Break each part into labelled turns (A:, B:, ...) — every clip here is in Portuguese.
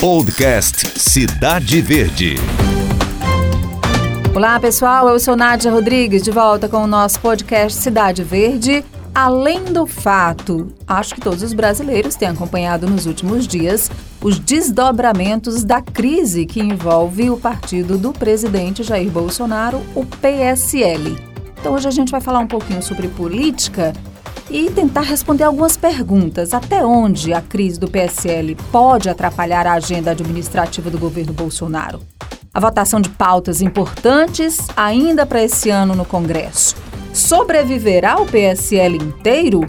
A: Podcast Cidade Verde.
B: Olá, pessoal. Eu sou Nádia Rodrigues, de volta com o nosso podcast Cidade Verde. Além do fato, acho que todos os brasileiros têm acompanhado nos últimos dias os desdobramentos da crise que envolve o partido do presidente Jair Bolsonaro, o PSL. Então, hoje a gente vai falar um pouquinho sobre política e tentar responder algumas perguntas. Até onde a crise do PSL pode atrapalhar a agenda administrativa do governo Bolsonaro? A votação de pautas importantes ainda para esse ano no Congresso. Sobreviverá o PSL inteiro?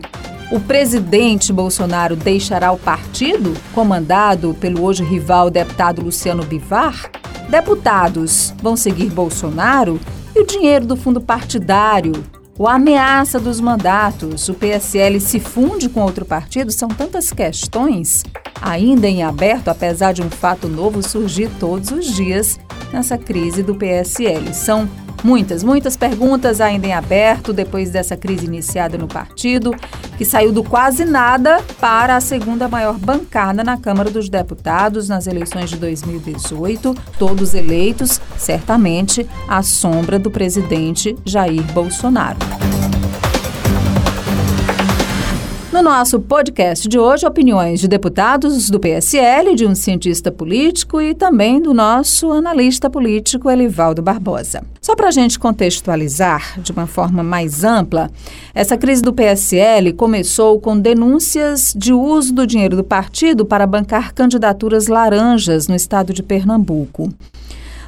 B: O presidente Bolsonaro deixará o partido, comandado pelo hoje rival deputado Luciano Bivar? Deputados vão seguir Bolsonaro? E o dinheiro do fundo partidário a ameaça dos mandatos, o PSL se funde com outro partido, são tantas questões ainda em aberto, apesar de um fato novo surgir todos os dias nessa crise do PSL. São Muitas, muitas perguntas ainda em aberto depois dessa crise iniciada no partido, que saiu do quase nada para a segunda maior bancada na Câmara dos Deputados nas eleições de 2018, todos eleitos, certamente, à sombra do presidente Jair Bolsonaro. No nosso podcast de hoje, opiniões de deputados do PSL, de um cientista político e também do nosso analista político Elivaldo Barbosa. Só para a gente contextualizar de uma forma mais ampla, essa crise do PSL começou com denúncias de uso do dinheiro do partido para bancar candidaturas laranjas no estado de Pernambuco.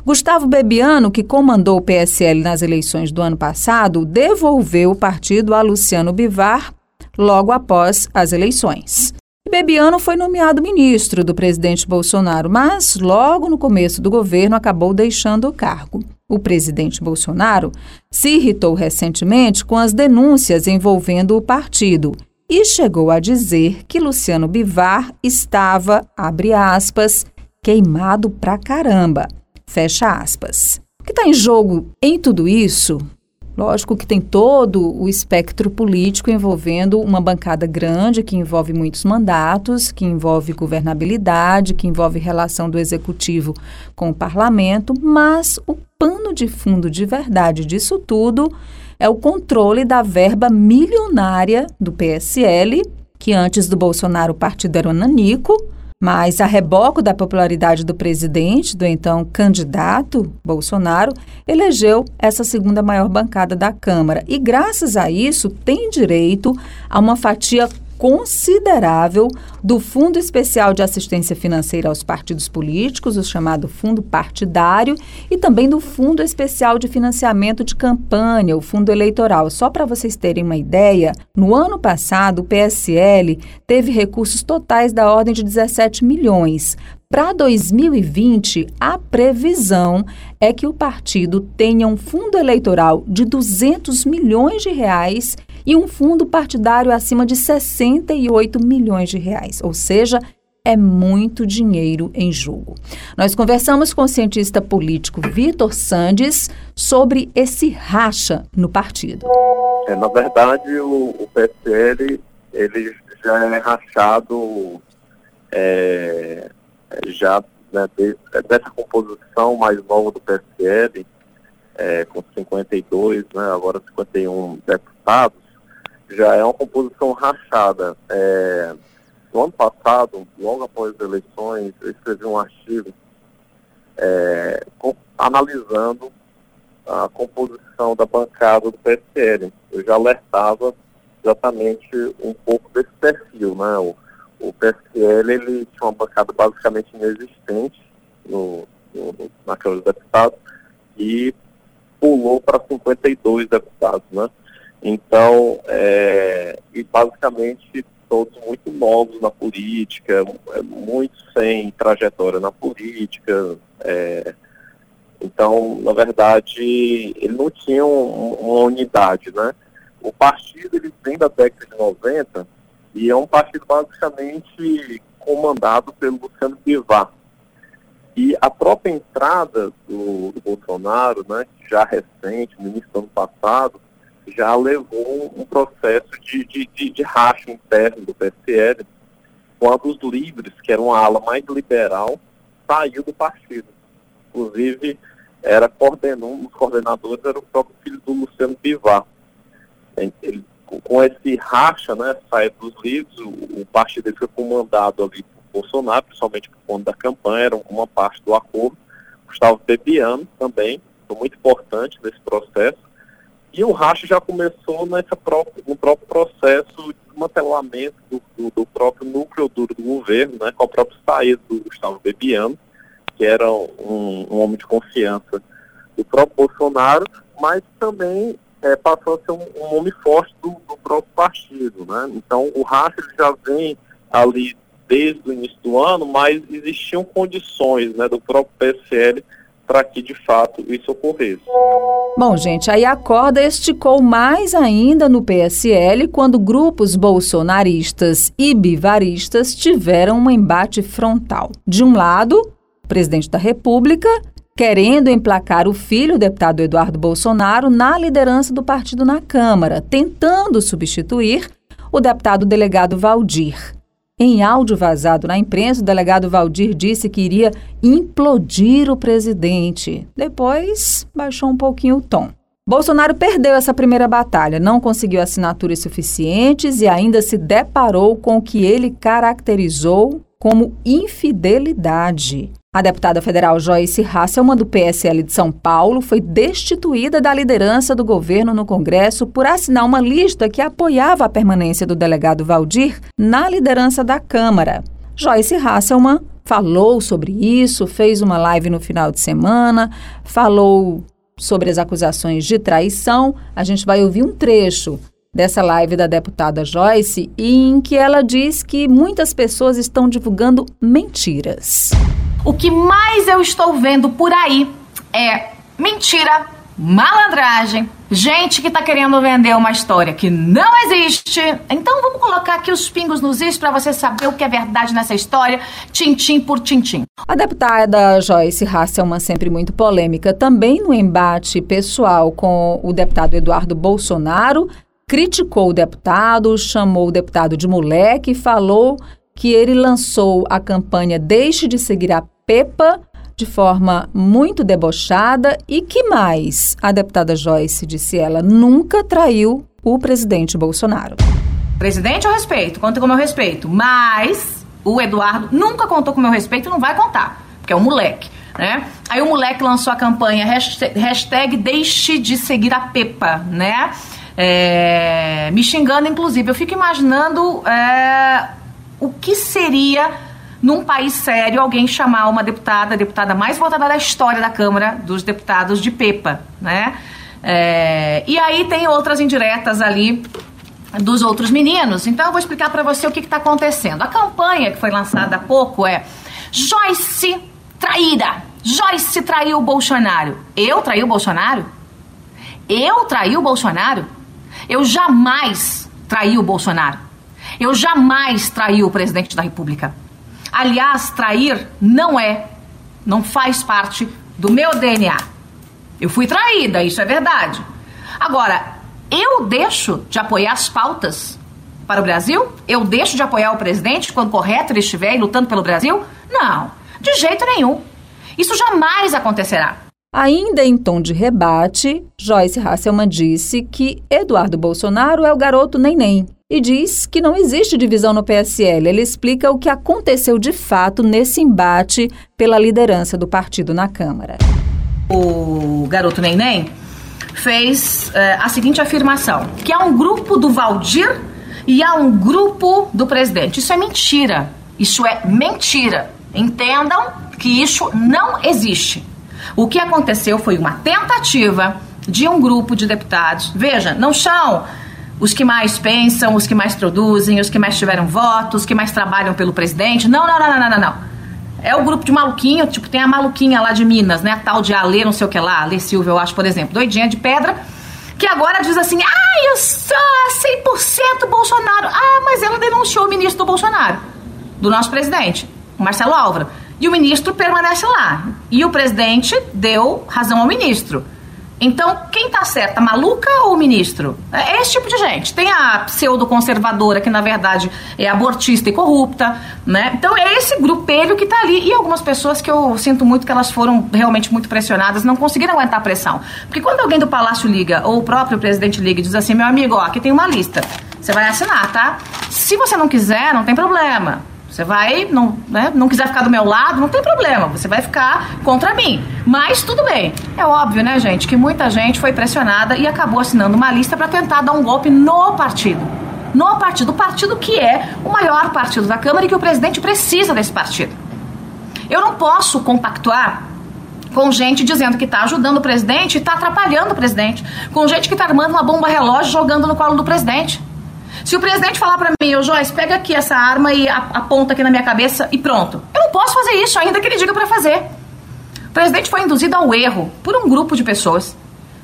B: Gustavo Bebiano, que comandou o PSL nas eleições do ano passado, devolveu o partido a Luciano Bivar logo após as eleições. Bebiano foi nomeado ministro do presidente Bolsonaro, mas logo no começo do governo acabou deixando o cargo. O presidente Bolsonaro se irritou recentemente com as denúncias envolvendo o partido e chegou a dizer que Luciano Bivar estava, abre aspas, queimado pra caramba, fecha aspas. O que está em jogo em tudo isso Lógico que tem todo o espectro político envolvendo uma bancada grande, que envolve muitos mandatos, que envolve governabilidade, que envolve relação do executivo com o parlamento, mas o pano de fundo de verdade disso tudo é o controle da verba milionária do PSL, que antes do Bolsonaro o partido era o Nanico, mas, a reboco da popularidade do presidente, do então candidato Bolsonaro, elegeu essa segunda maior bancada da Câmara. E, graças a isso, tem direito a uma fatia considerável do Fundo Especial de Assistência Financeira aos Partidos Políticos, o chamado Fundo Partidário, e também do Fundo Especial de Financiamento de Campanha, o Fundo Eleitoral. Só para vocês terem uma ideia, no ano passado o PSL teve recursos totais da ordem de 17 milhões. Para 2020, a previsão é que o partido tenha um fundo eleitoral de 200 milhões de reais e um fundo partidário acima de 68 milhões de reais, ou seja, é muito dinheiro em jogo. Nós conversamos com o cientista político Vitor Sandes sobre esse racha no partido.
C: É, na verdade, o, o PSL ele já é rachado é, já né, dessa composição mais nova do PSL, é, com 52, né, agora 51 deputados, já é uma composição rachada. É, no ano passado, logo após as eleições, eu escrevi um artigo é, com, analisando a composição da bancada do PSL. Eu já alertava exatamente um pouco desse perfil, né? O, o PSL ele tinha uma bancada basicamente inexistente no, no, na Câmara dos Deputados e pulou para 52 deputados, né? Então, é, e basicamente todos muito novos na política, muito sem trajetória na política. É, então, na verdade, ele não tinha um, uma unidade, né? O partido, ele vem da década de 90 e é um partido basicamente comandado pelo Luciano Bivar. E a própria entrada do, do Bolsonaro, né, já recente, no início do ano passado, já levou um processo de, de, de, de racha interno do PSL, quando os livres, que eram a ala mais liberal, saiu do partido. Inclusive, era coordenou, um dos coordenadores era o próprio filho do Luciano Bivar. Ele, com esse racha, né, saída dos livros, o, o partido dele foi comandado ali por Bolsonaro, principalmente por conta da campanha, era uma parte do acordo. Gustavo Bebiano também, foi muito importante nesse processo. E o racha já começou nessa própria, no próprio processo de desmantelamento do, do, do, próprio núcleo duro do governo, né, com a própria saída do Gustavo Bebiano, que era um, um homem de confiança do próprio Bolsonaro, mas também é, passou a ser um, um homem forte do, do, próprio partido. Né? Então o racha já vem ali desde o início do ano, mas existiam condições né, do próprio PSL para que de fato isso ocorresse.
B: Bom, gente, aí a corda esticou mais ainda no PSL quando grupos bolsonaristas e bivaristas tiveram um embate frontal. De um lado, o presidente da República querendo emplacar o filho, o deputado Eduardo Bolsonaro, na liderança do partido na Câmara, tentando substituir o deputado delegado Valdir. Em áudio vazado na imprensa, o delegado Valdir disse que iria implodir o presidente. Depois, baixou um pouquinho o tom. Bolsonaro perdeu essa primeira batalha, não conseguiu assinaturas suficientes e ainda se deparou com o que ele caracterizou como infidelidade. A deputada federal Joyce Hasselman, do PSL de São Paulo, foi destituída da liderança do governo no Congresso por assinar uma lista que apoiava a permanência do delegado Valdir na liderança da Câmara. Joyce Hasselman falou sobre isso, fez uma live no final de semana, falou sobre as acusações de traição. A gente vai ouvir um trecho dessa live da deputada Joyce em que ela diz que muitas pessoas estão divulgando mentiras.
D: O que mais eu estou vendo por aí é mentira, malandragem, gente que tá querendo vender uma história que não existe. Então vamos colocar aqui os pingos nos is para você saber o que é verdade nessa história, tintim por tintim.
B: A deputada Joyce Hasselman, sempre muito polêmica, também no embate pessoal com o deputado Eduardo Bolsonaro, criticou o deputado, chamou o deputado de moleque e falou que ele lançou a campanha Deixe de Seguir a Pepa de forma muito debochada e que mais? A deputada Joyce disse ela nunca traiu o presidente Bolsonaro.
D: Presidente eu respeito, conta com meu respeito, mas o Eduardo nunca contou com meu respeito e não vai contar, porque é um moleque. Né? Aí o moleque lançou a campanha hashtag, hashtag deixe de seguir a Pepa, né? É, me xingando, inclusive. Eu fico imaginando é, o que seria num país sério alguém chamar uma deputada, a deputada mais votada da história da Câmara dos Deputados de Pepa, né? É, e aí tem outras indiretas ali dos outros meninos. Então eu vou explicar para você o que está acontecendo. A campanha que foi lançada há pouco é Joyce traída. Joyce traiu o Bolsonaro. Eu traí o Bolsonaro? Eu traí o Bolsonaro? Eu jamais traí o Bolsonaro. Eu jamais traí o presidente da República. Aliás, trair não é, não faz parte do meu DNA. Eu fui traída, isso é verdade. Agora, eu deixo de apoiar as pautas para o Brasil? Eu deixo de apoiar o presidente quando correto ele estiver lutando pelo Brasil? Não, de jeito nenhum. Isso jamais acontecerá.
B: Ainda em tom de rebate, Joyce Hasselman disse que Eduardo Bolsonaro é o garoto neném e diz que não existe divisão no PSL. Ele explica o que aconteceu de fato nesse embate pela liderança do partido na Câmara.
D: O garoto Neném fez é, a seguinte afirmação: que há um grupo do Valdir e há um grupo do presidente. Isso é mentira. Isso é mentira. Entendam que isso não existe. O que aconteceu foi uma tentativa de um grupo de deputados. Veja, não são os que mais pensam, os que mais produzem, os que mais tiveram votos, os que mais trabalham pelo presidente. Não, não, não, não, não, não. É o grupo de maluquinho, tipo, tem a maluquinha lá de Minas, né? A tal de Alê, não sei o que lá, Alê Silva, eu acho, por exemplo, doidinha de pedra, que agora diz assim: ah, eu sou 100% Bolsonaro. Ah, mas ela denunciou o ministro do Bolsonaro, do nosso presidente, o Marcelo Álvaro. E o ministro permanece lá. E o presidente deu razão ao ministro. Então, quem tá certa, maluca ou ministro? É esse tipo de gente. Tem a pseudo-conservadora, que na verdade é abortista e corrupta, né? Então, é esse grupelho que tá ali. E algumas pessoas que eu sinto muito que elas foram realmente muito pressionadas, não conseguiram aguentar a pressão. Porque quando alguém do Palácio liga, ou o próprio presidente liga e diz assim: meu amigo, ó, aqui tem uma lista. Você vai assinar, tá? Se você não quiser, não tem problema. Você vai, não, né, não quiser ficar do meu lado, não tem problema, você vai ficar contra mim. Mas tudo bem. É óbvio, né, gente, que muita gente foi pressionada e acabou assinando uma lista para tentar dar um golpe no partido. No partido, o partido que é o maior partido da Câmara e que o presidente precisa desse partido. Eu não posso compactuar com gente dizendo que está ajudando o presidente e está atrapalhando o presidente, com gente que está armando uma bomba relógio jogando no colo do presidente. Se o presidente falar para mim, ô Joyce, pega aqui essa arma e aponta aqui na minha cabeça e pronto. Eu não posso fazer isso, ainda que ele diga para fazer. O presidente foi induzido ao erro por um grupo de pessoas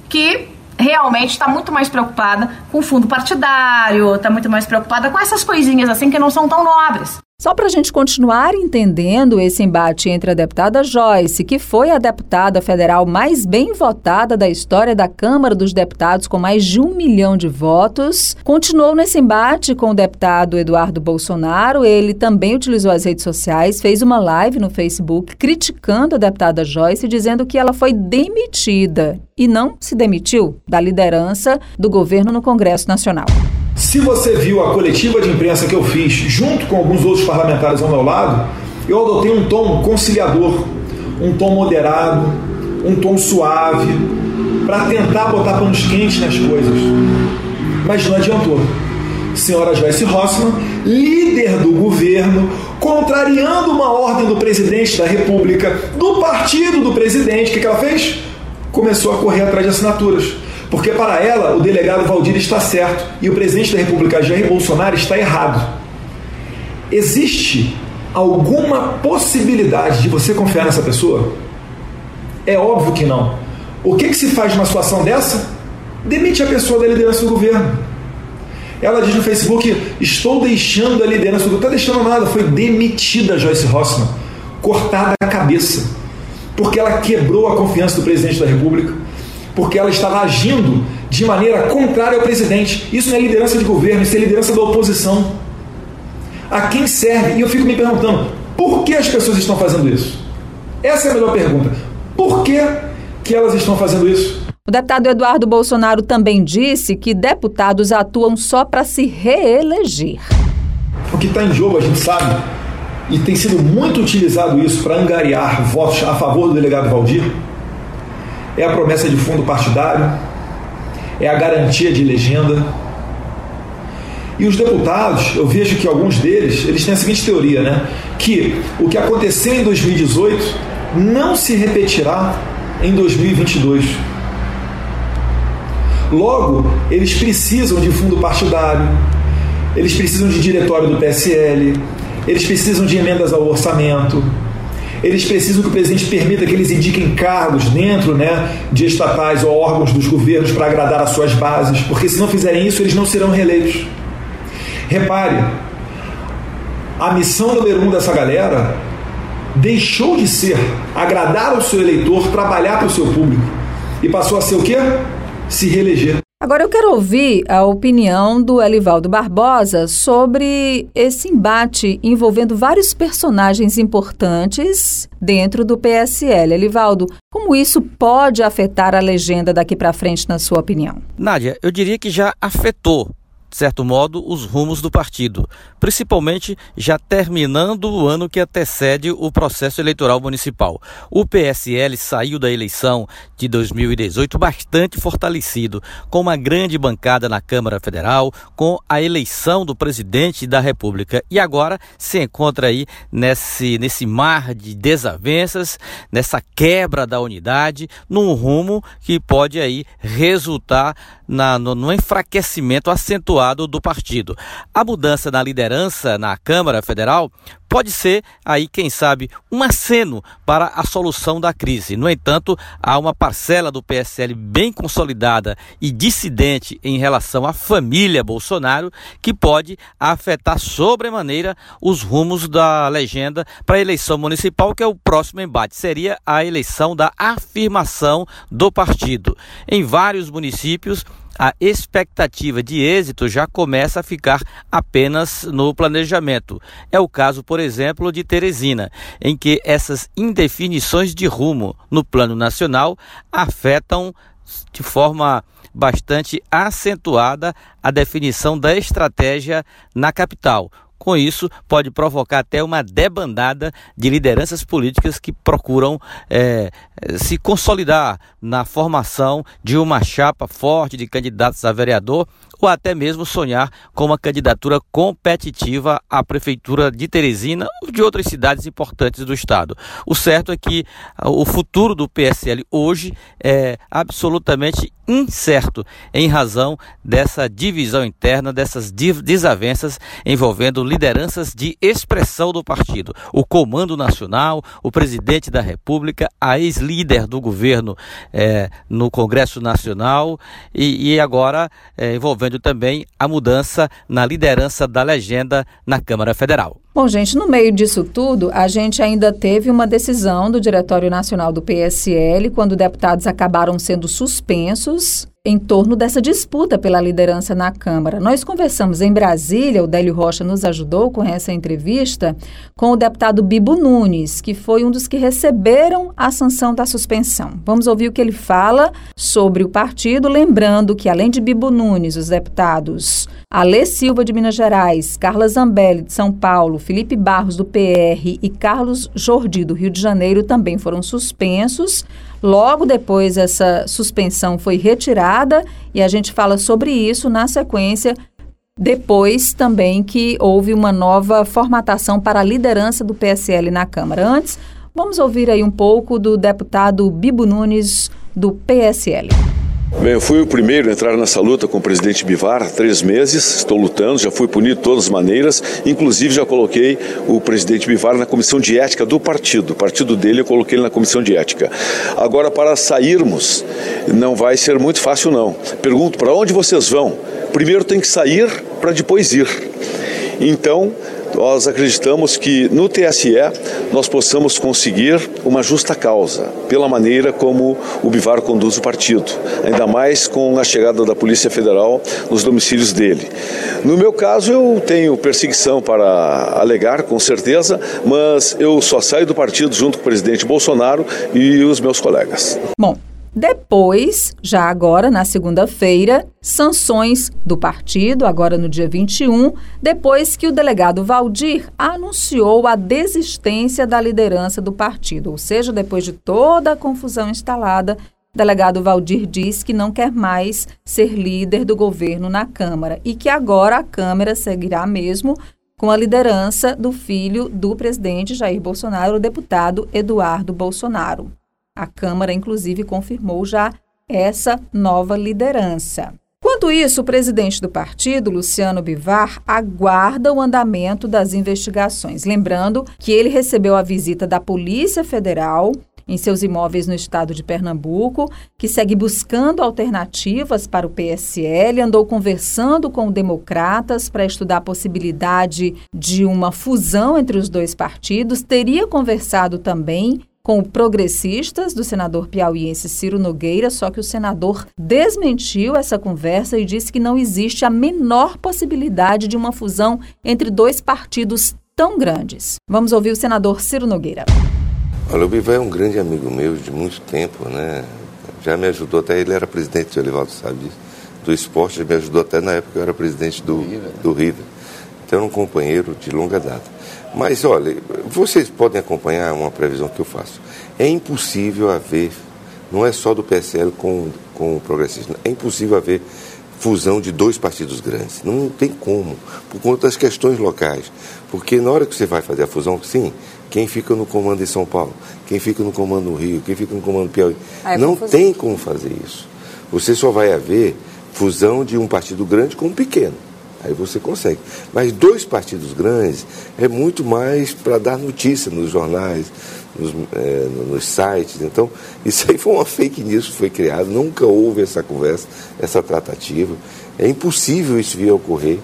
D: que realmente está muito mais preocupada com o fundo partidário, está muito mais preocupada com essas coisinhas assim que não são tão nobres.
B: Só para a gente continuar entendendo esse embate entre a deputada Joyce, que foi a deputada federal mais bem votada da história da Câmara dos Deputados, com mais de um milhão de votos, continuou nesse embate com o deputado Eduardo Bolsonaro. Ele também utilizou as redes sociais, fez uma live no Facebook criticando a deputada Joyce, dizendo que ela foi demitida e não se demitiu da liderança do governo no Congresso Nacional.
E: Se você viu a coletiva de imprensa que eu fiz junto com alguns outros parlamentares ao meu lado, eu adotei um tom conciliador, um tom moderado, um tom suave, para tentar botar panos quentes nas coisas. Mas não adiantou. Senhora Joyce Rossmann, líder do governo, contrariando uma ordem do presidente da República, do partido do presidente, o que, que ela fez? Começou a correr atrás de assinaturas porque para ela o delegado Valdir está certo e o presidente da República Jair Bolsonaro está errado. Existe alguma possibilidade de você confiar nessa pessoa? É óbvio que não. O que, que se faz numa situação dessa? Demite a pessoa da liderança do governo. Ela diz no Facebook: Estou deixando a liderança do governo. Está deixando nada, foi demitida Joyce Rossmann, cortada a cabeça, porque ela quebrou a confiança do presidente da República porque ela estava agindo de maneira contrária ao presidente. Isso não é liderança de governo, isso é liderança da oposição. A quem serve? E eu fico me perguntando, por que as pessoas estão fazendo isso? Essa é a melhor pergunta. Por que, que elas estão fazendo isso?
B: O deputado Eduardo Bolsonaro também disse que deputados atuam só para se reeleger.
E: O que está em jogo, a gente sabe, e tem sido muito utilizado isso para angariar votos a favor do delegado Valdir, é a promessa de fundo partidário, é a garantia de legenda. E os deputados, eu vejo que alguns deles, eles têm a seguinte teoria, né? Que o que aconteceu em 2018 não se repetirá em 2022. Logo, eles precisam de fundo partidário, eles precisam de diretório do PSL, eles precisam de emendas ao orçamento, eles precisam que o presidente permita que eles indiquem cargos dentro né, de estatais ou órgãos dos governos para agradar as suas bases, porque se não fizerem isso, eles não serão reeleitos. Repare, a missão número um dessa galera deixou de ser agradar ao seu eleitor, trabalhar para o seu público, e passou a ser o quê? Se reeleger.
B: Agora eu quero ouvir a opinião do Elivaldo Barbosa sobre esse embate envolvendo vários personagens importantes dentro do PSL. Elivaldo, como isso pode afetar a legenda daqui para frente, na sua opinião?
F: Nádia, eu diria que já afetou de certo modo, os rumos do partido, principalmente já terminando o ano que antecede o processo eleitoral municipal. O PSL saiu da eleição de 2018 bastante fortalecido, com uma grande bancada na Câmara Federal, com a eleição do presidente da República e agora se encontra aí nesse, nesse mar de desavenças, nessa quebra da unidade, num rumo que pode aí resultar na, no, no enfraquecimento acentuado do partido. A mudança na liderança na Câmara Federal pode ser aí, quem sabe, um aceno para a solução da crise. No entanto, há uma parcela do PSL bem consolidada e dissidente em relação à família Bolsonaro que pode afetar sobremaneira os rumos da legenda para a eleição municipal, que é o próximo embate. Seria a eleição da afirmação do partido. Em vários municípios, a expectativa de êxito já começa a ficar apenas no planejamento. É o caso, por exemplo, de Teresina, em que essas indefinições de rumo no plano nacional afetam de forma bastante acentuada a definição da estratégia na capital. Com isso, pode provocar até uma debandada de lideranças políticas que procuram é, se consolidar na formação de uma chapa forte de candidatos a vereador ou até mesmo sonhar com uma candidatura competitiva à prefeitura de Teresina ou de outras cidades importantes do estado. O certo é que o futuro do PSL hoje é absolutamente incerto em razão dessa divisão interna, dessas desavenças envolvendo lideranças de expressão do partido. O Comando Nacional, o presidente da República, a ex-líder do governo é, no Congresso Nacional e, e agora é, envolvendo também a mudança na liderança da legenda na Câmara Federal.
B: Bom, gente, no meio disso tudo, a gente ainda teve uma decisão do Diretório Nacional do PSL, quando deputados acabaram sendo suspensos em torno dessa disputa pela liderança na Câmara. Nós conversamos em Brasília, o Délio Rocha nos ajudou com essa entrevista, com o deputado Bibo Nunes, que foi um dos que receberam a sanção da suspensão. Vamos ouvir o que ele fala sobre o partido, lembrando que, além de Bibo Nunes, os deputados Alê Silva de Minas Gerais, Carla Zambelli de São Paulo, Felipe Barros do PR e Carlos Jordi do Rio de Janeiro também foram suspensos Logo depois, essa suspensão foi retirada e a gente fala sobre isso na sequência. Depois também que houve uma nova formatação para a liderança do PSL na Câmara. Antes, vamos ouvir aí um pouco do deputado Bibo Nunes, do PSL.
G: Bem, eu fui o primeiro a entrar nessa luta com o presidente Bivar há três meses. Estou lutando, já fui punido de todas as maneiras. Inclusive, já coloquei o presidente Bivar na comissão de ética do partido. O partido dele, eu coloquei ele na comissão de ética. Agora, para sairmos, não vai ser muito fácil, não. Pergunto: para onde vocês vão? Primeiro tem que sair para depois ir. Então, nós acreditamos que no TSE nós possamos conseguir uma justa causa, pela maneira como o Bivar conduz o partido, ainda mais com a chegada da Polícia Federal nos domicílios dele. No meu caso, eu tenho perseguição para alegar, com certeza, mas eu só saio do partido junto com o presidente Bolsonaro e os meus colegas.
B: Bom, depois, já agora na segunda-feira, sanções do partido, agora no dia 21, depois que o delegado Valdir anunciou a desistência da liderança do partido. Ou seja, depois de toda a confusão instalada, o delegado Valdir diz que não quer mais ser líder do governo na Câmara e que agora a Câmara seguirá mesmo com a liderança do filho do presidente Jair Bolsonaro, o deputado Eduardo Bolsonaro. A Câmara, inclusive, confirmou já essa nova liderança. Quanto isso, o presidente do partido, Luciano Bivar, aguarda o andamento das investigações. Lembrando que ele recebeu a visita da Polícia Federal em seus imóveis no estado de Pernambuco, que segue buscando alternativas para o PSL, andou conversando com democratas para estudar a possibilidade de uma fusão entre os dois partidos, teria conversado também com progressistas do senador piauiense Ciro Nogueira, só que o senador desmentiu essa conversa e disse que não existe a menor possibilidade de uma fusão entre dois partidos tão grandes. Vamos ouvir o senador Ciro Nogueira.
H: Olha, o Bivar é um grande amigo meu de muito tempo, né? Já me ajudou até, ele era presidente de Olivaldo, sabe disso, do esporte, me ajudou até na época que eu era presidente do, do River. Então, era um companheiro de longa data. Mas olha, vocês podem acompanhar uma previsão que eu faço. É impossível haver, não é só do PSL com, com o progressista, é impossível haver fusão de dois partidos grandes. Não tem como, por conta das questões locais. Porque na hora que você vai fazer a fusão, sim, quem fica no comando em São Paulo, quem fica no comando no Rio, quem fica no comando Piauí, ah, é não confusão. tem como fazer isso. Você só vai haver fusão de um partido grande com um pequeno. Aí você consegue. Mas dois partidos grandes é muito mais para dar notícia nos jornais, nos, é, nos, sites. Então, isso aí foi uma fake news que foi criada, nunca houve essa conversa, essa tratativa. É impossível isso vir a ocorrer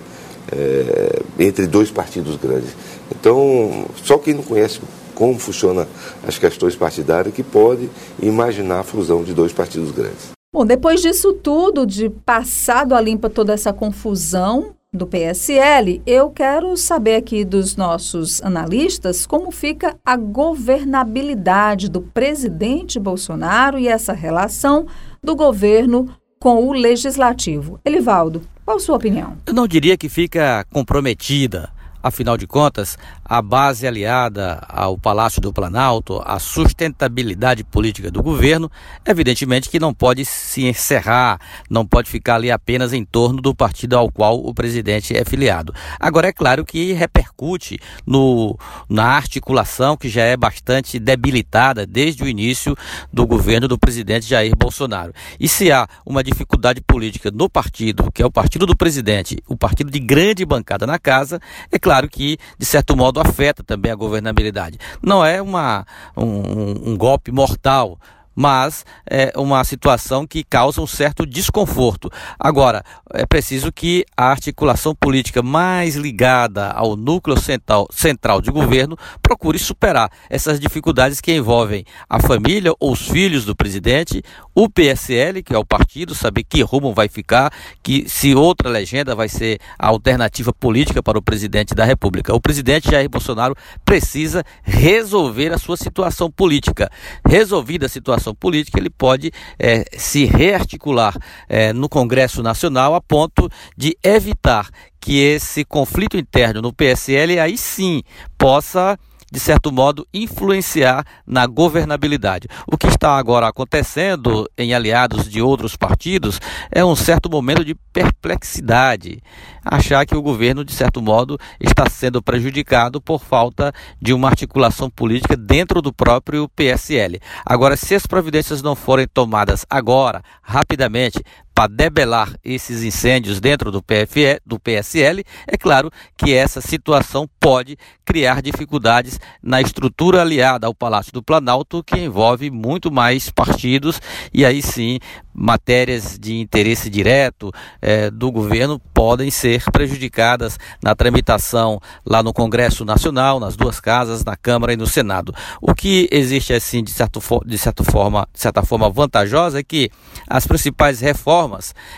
H: é, entre dois partidos grandes. Então, só quem não conhece como funcionam as questões partidárias que pode imaginar a fusão de dois partidos grandes.
B: Bom, depois disso tudo, de passado a limpa toda essa confusão, do PSL, eu quero saber aqui dos nossos analistas como fica a governabilidade do presidente Bolsonaro e essa relação do governo com o legislativo. Elivaldo, qual a sua opinião?
F: Eu não diria que fica comprometida. Afinal de contas, a base aliada ao Palácio do Planalto, a sustentabilidade política do governo, evidentemente que não pode se encerrar, não pode ficar ali apenas em torno do partido ao qual o presidente é filiado. Agora, é claro que repercute no, na articulação que já é bastante debilitada desde o início do governo do presidente Jair Bolsonaro. E se há uma dificuldade política no partido, que é o partido do presidente, o partido de grande bancada na casa, é claro que, de certo modo, afeta também a governabilidade. Não é uma, um, um golpe mortal, mas é uma situação que causa um certo desconforto. Agora, é preciso que a articulação política mais ligada ao núcleo central, central de governo procure superar essas dificuldades que envolvem a família ou os filhos do presidente, o PSL, que é o partido, saber que rumo vai ficar, que se outra legenda vai ser a alternativa política para o presidente da República. O presidente Jair Bolsonaro precisa resolver a sua situação política. Resolvida a situação política, ele pode é, se rearticular é, no Congresso Nacional a ponto de evitar que esse conflito interno no PSL aí sim possa de certo modo, influenciar na governabilidade. O que está agora acontecendo em aliados de outros partidos é um certo momento de perplexidade. Achar que o governo, de certo modo, está sendo prejudicado por falta de uma articulação política dentro do próprio PSL. Agora, se as providências não forem tomadas agora, rapidamente, para debelar esses incêndios dentro do, PFE, do PSL, é claro que essa situação pode criar dificuldades na estrutura aliada ao Palácio do Planalto, que envolve muito mais partidos, e aí sim matérias de interesse direto eh, do governo podem ser prejudicadas na tramitação lá no Congresso Nacional, nas duas casas, na Câmara e no Senado. O que existe assim de, certo, de, certa forma, de certa forma vantajosa é que as principais reformas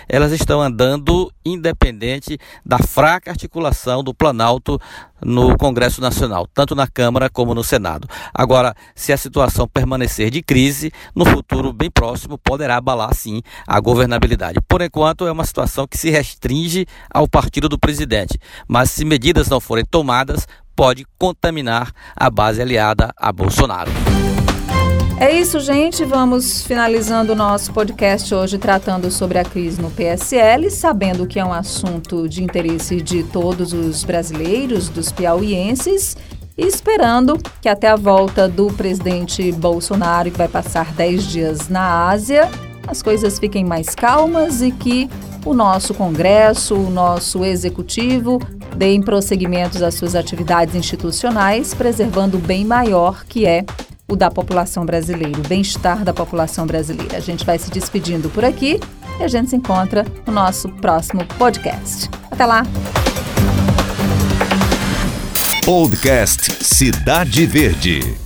F: elas estão andando independente da fraca articulação do Planalto no Congresso Nacional, tanto na Câmara como no Senado. Agora, se a situação permanecer de crise, no futuro bem próximo poderá abalar sim a governabilidade. Por enquanto, é uma situação que se restringe ao partido do presidente, mas se medidas não forem tomadas, pode contaminar a base aliada a Bolsonaro.
B: É isso, gente. Vamos finalizando o nosso podcast hoje tratando sobre a crise no PSL, sabendo que é um assunto de interesse de todos os brasileiros, dos piauienses, e esperando que até a volta do presidente Bolsonaro, que vai passar 10 dias na Ásia, as coisas fiquem mais calmas e que o nosso Congresso, o nosso Executivo deem prosseguimentos às suas atividades institucionais, preservando o bem maior que é o da população brasileira, o bem-estar da população brasileira. A gente vai se despedindo por aqui e a gente se encontra no nosso próximo podcast. Até lá!
A: Podcast Cidade Verde.